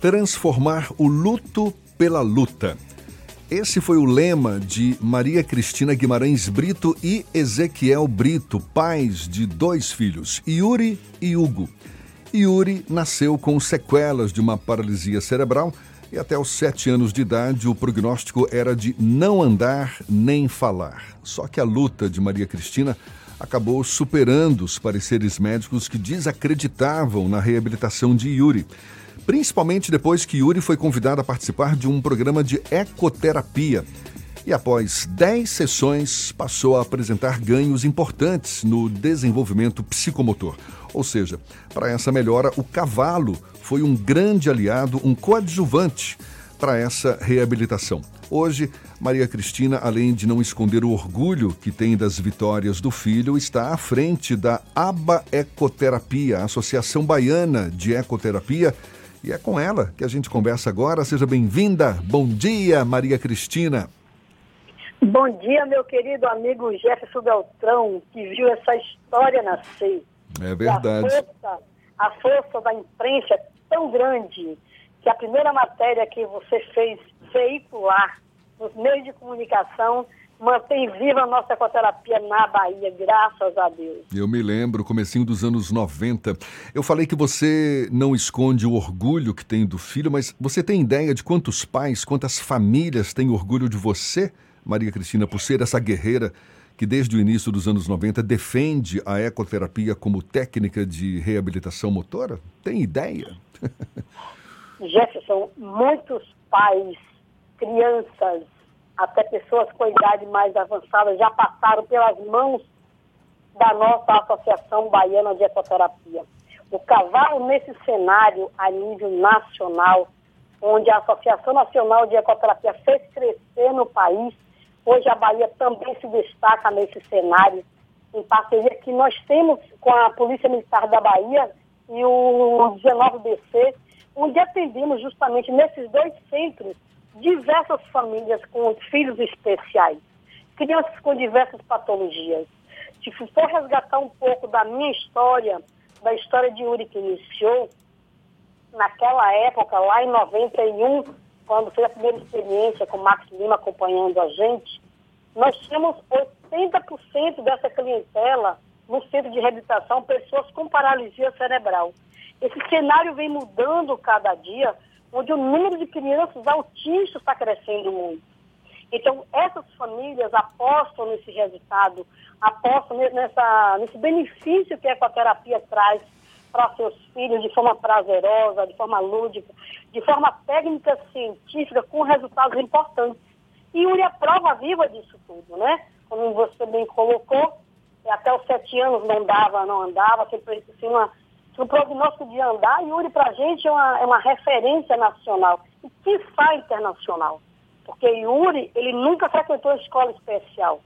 Transformar o luto pela luta. Esse foi o lema de Maria Cristina Guimarães Brito e Ezequiel Brito, pais de dois filhos, Yuri e Hugo. Yuri nasceu com sequelas de uma paralisia cerebral e até os sete anos de idade o prognóstico era de não andar nem falar. Só que a luta de Maria Cristina acabou superando os pareceres médicos que desacreditavam na reabilitação de Yuri principalmente depois que Yuri foi convidado a participar de um programa de ecoterapia. E após 10 sessões, passou a apresentar ganhos importantes no desenvolvimento psicomotor. Ou seja, para essa melhora, o cavalo foi um grande aliado, um coadjuvante para essa reabilitação. Hoje, Maria Cristina, além de não esconder o orgulho que tem das vitórias do filho, está à frente da ABA Ecoterapia, Associação Baiana de Ecoterapia, e é com ela que a gente conversa agora. Seja bem-vinda. Bom dia, Maria Cristina. Bom dia, meu querido amigo Jefferson Beltrão, que viu essa história nascer. É verdade. A força, a força da imprensa é tão grande que a primeira matéria que você fez veicular nos meios de comunicação mantém viva a nossa ecoterapia na Bahia, graças a Deus. Eu me lembro, comecinho dos anos 90. Eu falei que você não esconde o orgulho que tem do filho, mas você tem ideia de quantos pais, quantas famílias têm orgulho de você, Maria Cristina, por ser essa guerreira que desde o início dos anos 90 defende a ecoterapia como técnica de reabilitação motora? Tem ideia? Jefferson, muitos pais, crianças, até pessoas com idade mais avançada já passaram pelas mãos da nossa Associação Baiana de Ecoterapia. O cavalo, nesse cenário a nível nacional, onde a Associação Nacional de Ecoterapia fez crescer no país, hoje a Bahia também se destaca nesse cenário, em parceria que nós temos com a Polícia Militar da Bahia e o 19BC, onde atendemos justamente nesses dois centros diversas famílias com filhos especiais, crianças com diversas patologias. Se for resgatar um pouco da minha história, da história de Yuri que iniciou, naquela época, lá em 91, quando foi a primeira experiência com o Max Lima acompanhando a gente, nós tínhamos 80% dessa clientela no centro de reabilitação, pessoas com paralisia cerebral. Esse cenário vem mudando cada dia, onde o número de crianças autistas está crescendo muito. Então, essas famílias apostam nesse resultado, apostam nessa, nesse benefício que a ecoterapia traz para seus filhos de forma prazerosa, de forma lúdica, de forma técnica científica, com resultados importantes. E Yuri é prova viva disso tudo, né? Como você bem colocou, até os sete anos não dava, não andava, sempre assim, uma no prognóstico de andar, Yuri para a gente é uma, é uma referência nacional e quiçá internacional. Porque Yuri, ele nunca frequentou escola especial.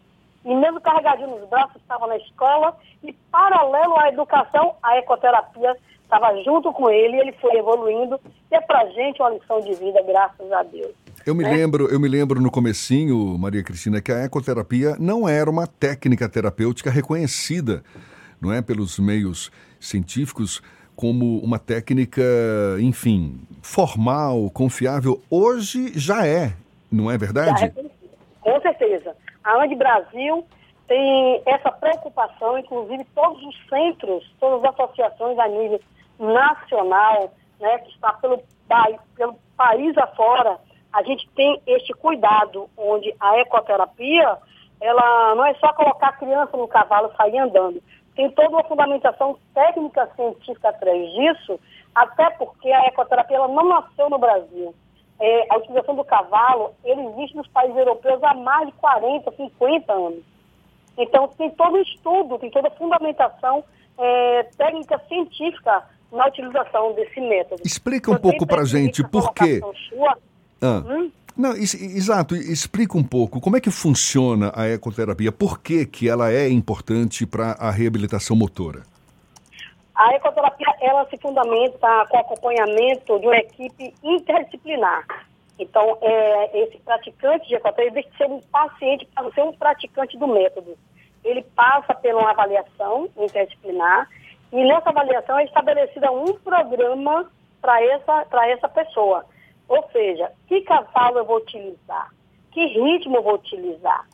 E mesmo carregadinho nos braços, estava na escola e paralelo à educação, a ecoterapia estava junto com ele, ele foi evoluindo e é para a gente uma lição de vida, graças a Deus. Eu me né? lembro, eu me lembro no comecinho, Maria Cristina, que a ecoterapia não era uma técnica terapêutica reconhecida, não é, pelos meios científicos como uma técnica, enfim, formal, confiável. Hoje já é, não é verdade? É, com certeza. A AND Brasil tem essa preocupação, inclusive todos os centros, todas as associações a nível nacional, né, que está pelo, pelo país afora, a gente tem este cuidado, onde a ecoterapia, ela não é só colocar a criança no cavalo e sair andando tem toda uma fundamentação técnica científica atrás disso, até porque a ecoterapia ela não nasceu no Brasil. É, a utilização do cavalo, ele existe nos países europeus há mais de 40, 50 anos. Então, tem todo estudo, tem toda a fundamentação é, técnica científica na utilização desse método. Explica um pouco para a gente por quê. Sua, ah. hum? Não, exato. Explica um pouco como é que funciona a ecoterapia. Por que, que ela é importante para a reabilitação motora? A ecoterapia ela se fundamenta com acompanhamento de uma equipe interdisciplinar. Então, é, esse praticante de ecoterapia deixa de ser um paciente para ser um praticante do método. Ele passa por uma avaliação interdisciplinar e nessa avaliação é estabelecida um programa para essa, essa pessoa. Ou seja, que cavalo eu vou utilizar? Que ritmo eu vou utilizar?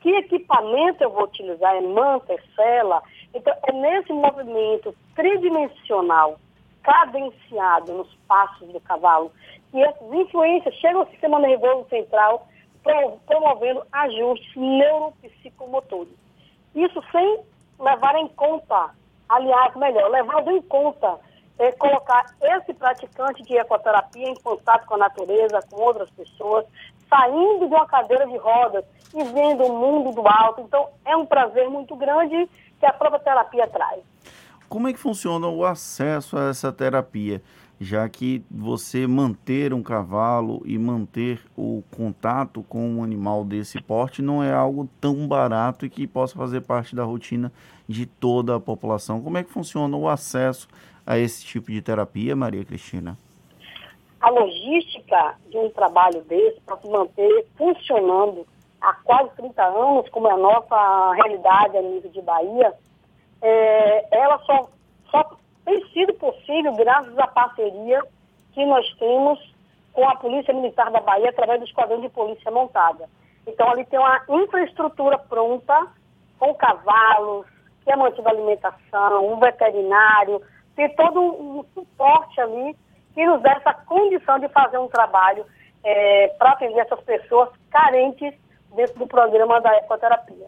Que equipamento eu vou utilizar? É manta, é sela? Então, é nesse movimento tridimensional, cadenciado nos passos do cavalo, que essas influências chegam ao sistema nervoso central, promovendo ajustes neuropsicomotores. Isso sem levar em conta, aliás, melhor, levando em conta é, colocar esse praticante de ecoterapia em contato com a natureza, com outras pessoas, saindo de uma cadeira de rodas e vendo o mundo do alto. Então, é um prazer muito grande que a própria terapia traz. Como é que funciona o acesso a essa terapia? Já que você manter um cavalo e manter o contato com um animal desse porte não é algo tão barato e que possa fazer parte da rotina de toda a população. Como é que funciona o acesso a esse tipo de terapia, Maria Cristina? A logística de um trabalho desse para se manter funcionando há quase 30 anos, como é a nossa realidade a nível de Bahia, é, ela só, só tem sido possível graças à parceria que nós temos com a Polícia Militar da Bahia através do Esquadrão de Polícia Montada. Então, ali tem uma infraestrutura pronta, com cavalos, que é mantida alimentação, um veterinário, tem todo um suporte ali que nos dá essa condição de fazer um trabalho é, para atender essas pessoas carentes dentro do programa da ecoterapia.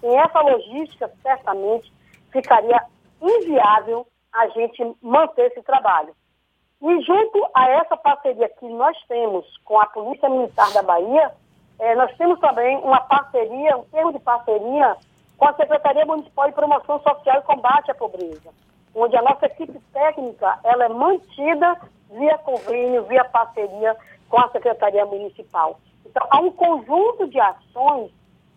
Sem essa logística, certamente, ficaria inviável a gente manter esse trabalho. E junto a essa parceria que nós temos com a Polícia Militar da Bahia, é, nós temos também uma parceria, um termo de parceria com a Secretaria Municipal de Promoção Social e Combate à Pobreza onde a nossa equipe técnica ela é mantida via convênio, via parceria com a Secretaria Municipal. Então, há um conjunto de ações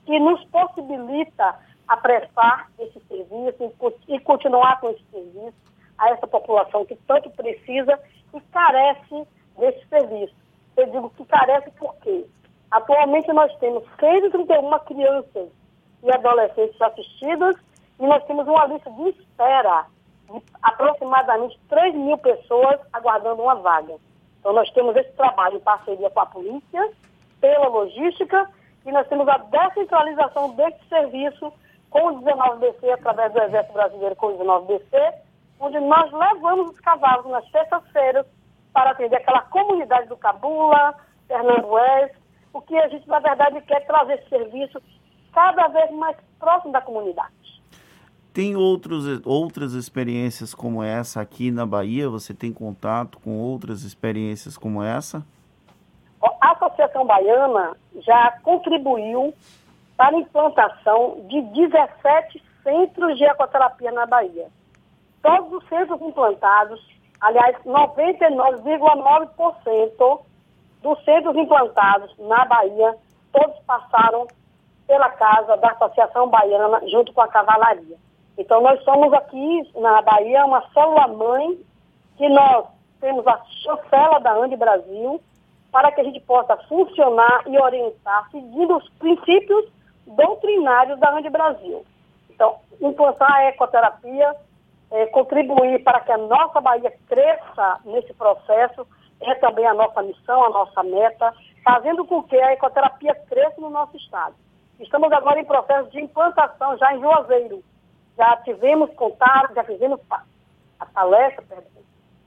que nos possibilita apressar esse serviço e continuar com esse serviço a essa população que tanto precisa e carece desse serviço. Eu digo que carece por quê? Atualmente nós temos 131 crianças e adolescentes assistidas e nós temos uma lista de espera aproximadamente 3 mil pessoas aguardando uma vaga. Então, nós temos esse trabalho em parceria com a polícia, pela logística, e nós temos a descentralização desse serviço com o 19BC, através do Exército Brasileiro com o 19BC, onde nós levamos os cavalos nas sextas-feiras para atender aquela comunidade do Cabula, Fernando West, o que a gente, na verdade, quer trazer esse serviço cada vez mais próximo da comunidade. Tem outros, outras experiências como essa aqui na Bahia? Você tem contato com outras experiências como essa? A Associação Baiana já contribuiu para a implantação de 17 centros de ecoterapia na Bahia. Todos os centros implantados, aliás, 99,9% dos centros implantados na Bahia, todos passaram pela casa da Associação Baiana junto com a cavalaria. Então, nós somos aqui na Bahia uma célula-mãe que nós temos a chancela da Ande Brasil para que a gente possa funcionar e orientar seguindo os princípios doutrinários da Ande Brasil. Então, implantar a ecoterapia, é, contribuir para que a nossa Bahia cresça nesse processo, é também a nossa missão, a nossa meta, fazendo com que a ecoterapia cresça no nosso estado. Estamos agora em processo de implantação já em Juazeiro, já tivemos contato, já fizemos a palestra,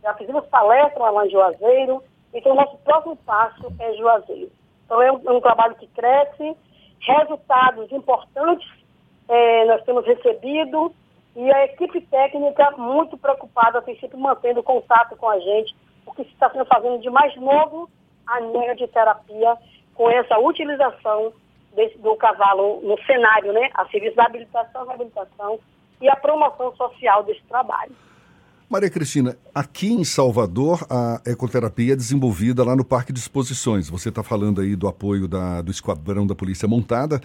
já fizemos palestra lá em Juazeiro, então o nosso próximo passo é Juazeiro. Então é um, é um trabalho que cresce, resultados importantes é, nós temos recebido e a equipe técnica muito preocupada, tem sempre mantendo contato com a gente, o que está sendo fazendo de mais novo a linha de terapia com essa utilização desse, do cavalo no cenário, né? A serviço da habilitação, reabilitação e a promoção social desse trabalho. Maria Cristina, aqui em Salvador, a ecoterapia é desenvolvida lá no Parque de Exposições. Você está falando aí do apoio da, do Esquadrão da Polícia Montada,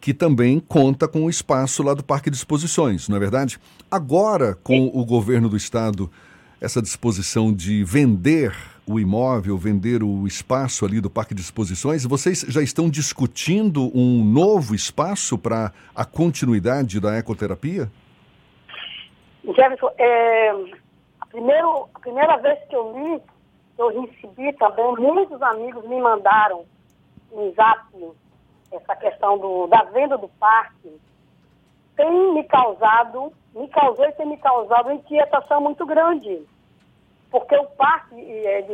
que também conta com o espaço lá do Parque de Exposições, não é verdade? Agora, com Sim. o governo do estado, essa disposição de vender o imóvel, vender o espaço ali do Parque de Exposições, vocês já estão discutindo um novo espaço para a continuidade da ecoterapia? Jefferson, é, a primeiro, a primeira vez que eu li, eu recebi também, muitos amigos me mandaram no zap essa questão do, da venda do parque, tem me causado, me causou e tem me causado inquietação muito grande. Porque o parque,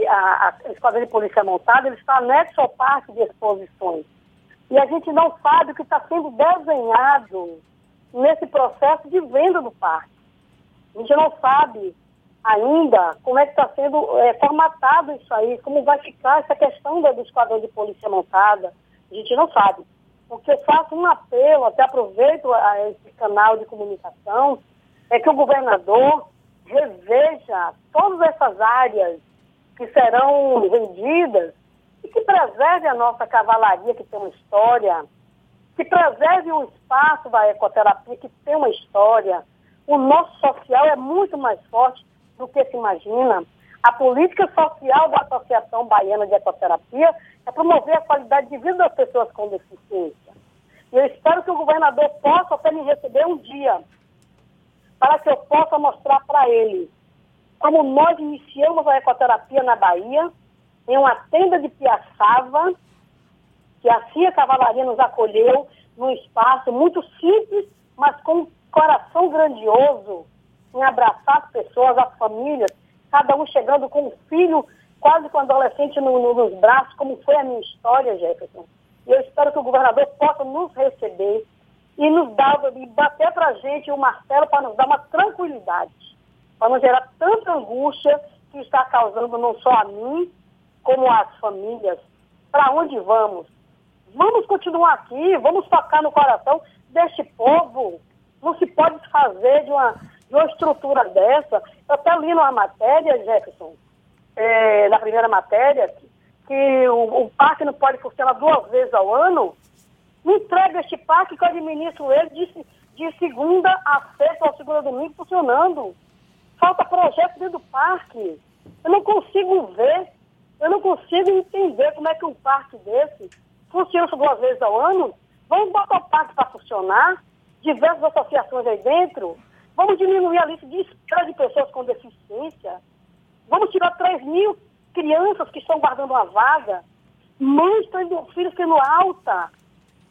a, a, a Esquadrão de Polícia Montada, ele está anexo ao parque de exposições. E a gente não sabe o que está sendo desenhado nesse processo de venda do parque. A gente não sabe ainda como é que está sendo é, formatado isso aí, como vai ficar essa questão do esquadrão de polícia montada. A gente não sabe. O que eu faço um apelo, até aproveito a esse canal de comunicação, é que o governador reveja todas essas áreas que serão vendidas e que preserve a nossa cavalaria, que tem uma história, que preserve o espaço da ecoterapia, que tem uma história. O nosso social é muito mais forte do que se imagina. A política social da Associação Baiana de Ecoterapia é promover a qualidade de vida das pessoas com deficiência. E eu espero que o governador possa até me receber um dia, para que eu possa mostrar para ele como nós iniciamos a ecoterapia na Bahia, em uma tenda de Piaçava, que a CIA Cavalaria nos acolheu num espaço muito simples, mas com um coração grandioso, em abraçar as pessoas, as famílias, cada um chegando com um filho, quase com adolescente no, no, nos braços, como foi a minha história, Jefferson. E eu espero que o governador possa nos receber e nos dar, e bater para a gente o Marcelo para nos dar uma tranquilidade, para não gerar tanta angústia que está causando não só a mim, como as famílias. Para onde vamos? Vamos continuar aqui, vamos tocar no coração deste povo. Não se pode fazer de uma, de uma estrutura dessa. Eu até li numa matéria, Jefferson, é, na primeira matéria, que, o, o, parque não pode funcionar duas vezes ao ano. Me entrega este parque que eu administro ele de, de segunda a sexta ou segunda domingo funcionando. Falta projeto dentro do parque. Eu não consigo ver, eu não consigo entender como é que um parque desse funciona duas vezes ao ano. Vamos botar o parque para funcionar, diversas associações aí dentro. Vamos diminuir a lista de espera de pessoas com deficiência. Vamos tirar 3 mil crianças que estão guardando uma vaga. Mães tendo filhos tendo alta,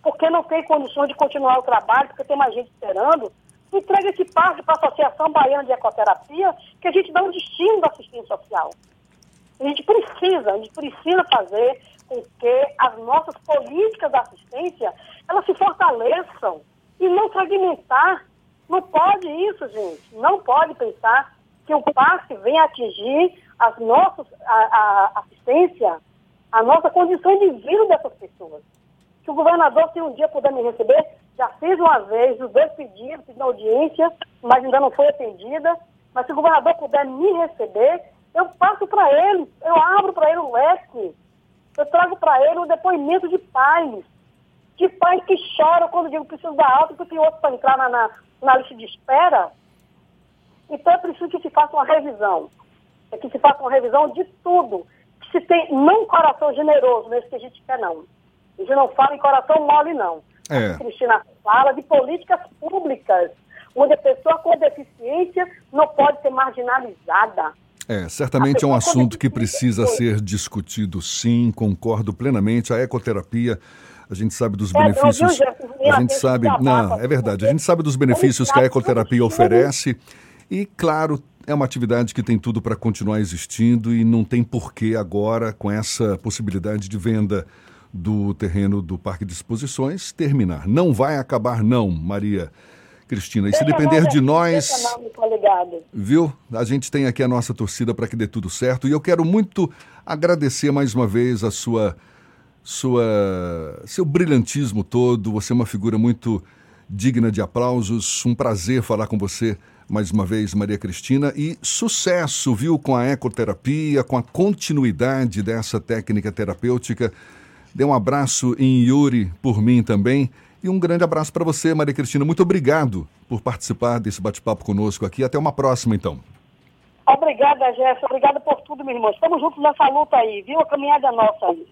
porque não tem condições de continuar o trabalho, porque tem mais gente esperando. Entrega esse parque para a Associação Baiana de Ecoterapia, que a gente dá um destino da assistência social. A gente precisa, a gente precisa fazer com que as nossas políticas de assistência elas se fortaleçam e não fragmentar. Não pode isso, gente. Não pode pensar que o parque venha atingir as nossas, a, a assistência, a nossa condição de vida dessas pessoas. Que o governador, se um dia puder me receber, já fiz uma vez os dois pedidos na audiência, mas ainda não foi atendida. Mas se o governador puder me receber, eu passo para ele, eu abro para ele o leque eu trago para ele um depoimento de pais, de pais que choram quando digo preciso da alta, porque tem outro para entrar na, na, na, lista de espera. Então é preciso que se faça uma revisão. É que se faça uma revisão de tudo. Que se tem, não coração generoso nesse que a gente quer, não. A gente não fala em coração mole, não. É. A Cristina fala de políticas públicas, onde a pessoa com deficiência não pode ser marginalizada. É, certamente é um assunto que precisa ser discutido, sim, concordo plenamente. A ecoterapia, a gente sabe dos benefícios. A gente sabe, não, é verdade, a gente sabe dos benefícios que a ecoterapia oferece e, claro, é uma atividade que tem tudo para continuar existindo e não tem porquê agora, com essa possibilidade de venda do terreno do Parque de Exposições, terminar. Não vai acabar, não, Maria. Cristina. E se depender de nós. Viu? A gente tem aqui a nossa torcida para que dê tudo certo. E eu quero muito agradecer mais uma vez a sua. sua seu brilhantismo todo. Você é uma figura muito digna de aplausos. Um prazer falar com você mais uma vez, Maria Cristina. E sucesso, viu, com a ecoterapia, com a continuidade dessa técnica terapêutica. Dê um abraço em Yuri por mim também. E um grande abraço para você, Maria Cristina. Muito obrigado por participar desse bate-papo conosco aqui. Até uma próxima, então. Obrigada, Jéssica. Obrigada por tudo, meu irmão. Estamos juntos nessa luta aí, viu? A caminhada nossa aí.